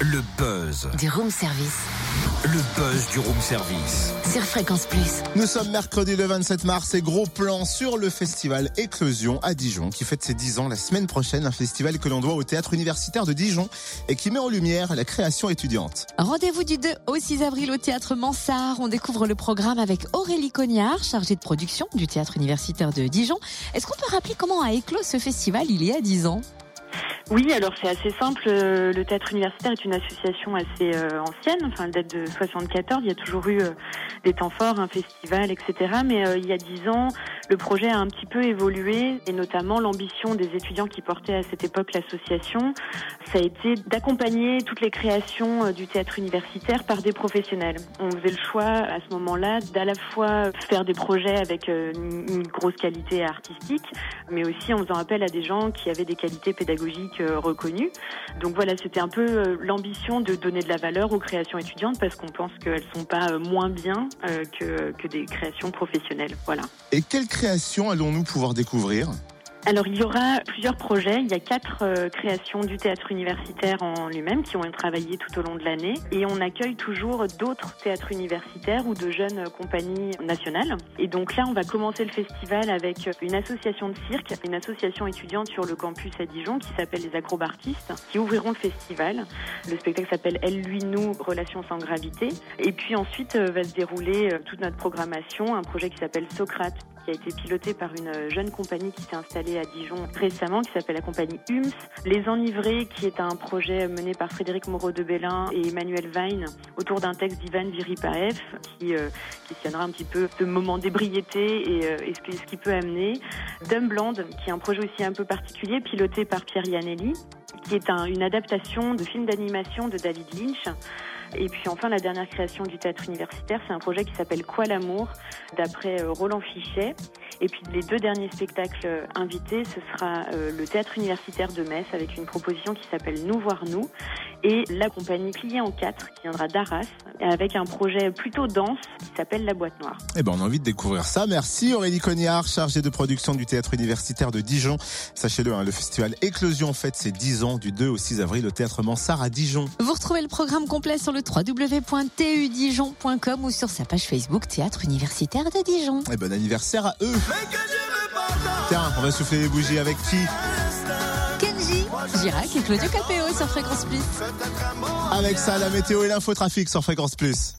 Le buzz. Du room service. Le buzz du room service. Sur Fréquence Plus. Nous sommes mercredi le 27 mars et gros plan sur le festival Éclosion à Dijon qui fête ses 10 ans la semaine prochaine. Un festival que l'on doit au théâtre universitaire de Dijon et qui met en lumière la création étudiante. Rendez-vous du 2 au 6 avril au théâtre Mansart. On découvre le programme avec Aurélie Cognard, chargée de production du théâtre universitaire de Dijon. Est-ce qu'on peut rappeler comment a éclos ce festival il y a 10 ans? Oui, alors c'est assez simple. Euh, le théâtre universitaire est une association assez euh, ancienne. Enfin, elle date de 74. Il y a toujours eu euh, des temps forts, un festival, etc. Mais il y a dix ans, le projet a un petit peu évolué et notamment l'ambition des étudiants qui portaient à cette époque l'association, ça a été d'accompagner toutes les créations du théâtre universitaire par des professionnels. On faisait le choix à ce moment-là d'à la fois faire des projets avec une grosse qualité artistique, mais aussi en faisant appel à des gens qui avaient des qualités pédagogiques euh, reconnue. Donc voilà, c'était un peu euh, l'ambition de donner de la valeur aux créations étudiantes parce qu'on pense qu'elles sont pas euh, moins bien que, que des créations professionnelles. Voilà. Et quelles créations allons-nous pouvoir découvrir? Alors il y aura plusieurs projets. Il y a quatre euh, créations du théâtre universitaire en lui-même qui ont travaillé tout au long de l'année. Et on accueille toujours d'autres théâtres universitaires ou de jeunes compagnies nationales. Et donc là, on va commencer le festival avec une association de cirque, une association étudiante sur le campus à Dijon qui s'appelle les Acrobartistes, qui ouvriront le festival. Le spectacle s'appelle Elle, lui, nous, Relations sans gravité. Et puis ensuite euh, va se dérouler euh, toute notre programmation, un projet qui s'appelle Socrate qui a été piloté par une jeune compagnie qui s'est installée à Dijon récemment, qui s'appelle la compagnie UMS. Les Enivrés, qui est un projet mené par Frédéric Moreau de Bellin et Emmanuel Wein autour d'un texte d'Ivan Viripaev, qui euh, un petit peu ce moment d'ébriété et, euh, ce qui peut amener. Dumbland, qui est un projet aussi un peu particulier, piloté par Pierre Yanelli, qui est un, une adaptation de film d'animation de David Lynch. Et puis enfin, la dernière création du théâtre universitaire, c'est un projet qui s'appelle Quoi l'amour, d'après euh, Roland Fichet. Et puis les deux derniers spectacles euh, invités, ce sera euh, le théâtre universitaire de Metz avec une proposition qui s'appelle Nous voir nous et la compagnie Plié en 4 qui viendra d'Arras avec un projet plutôt dense qui s'appelle La Boîte Noire. Eh ben, on a envie de découvrir ça. Merci Aurélie Cognard, chargée de production du théâtre universitaire de Dijon. Sachez-le, hein, le festival Éclosion fête ses 10 ans du 2 au 6 avril au théâtre Mansart à Dijon. Vous retrouvez le programme complet sur le www.tudijon.com ou sur sa page Facebook Théâtre universitaire de Dijon. Et eh bon anniversaire à eux. Tiens, on va souffler les bougies avec qui? Girac et Claudio Capéo sur Fréquence Plus. Avec ça, la météo et l'infotrafic sur Fréquence Plus.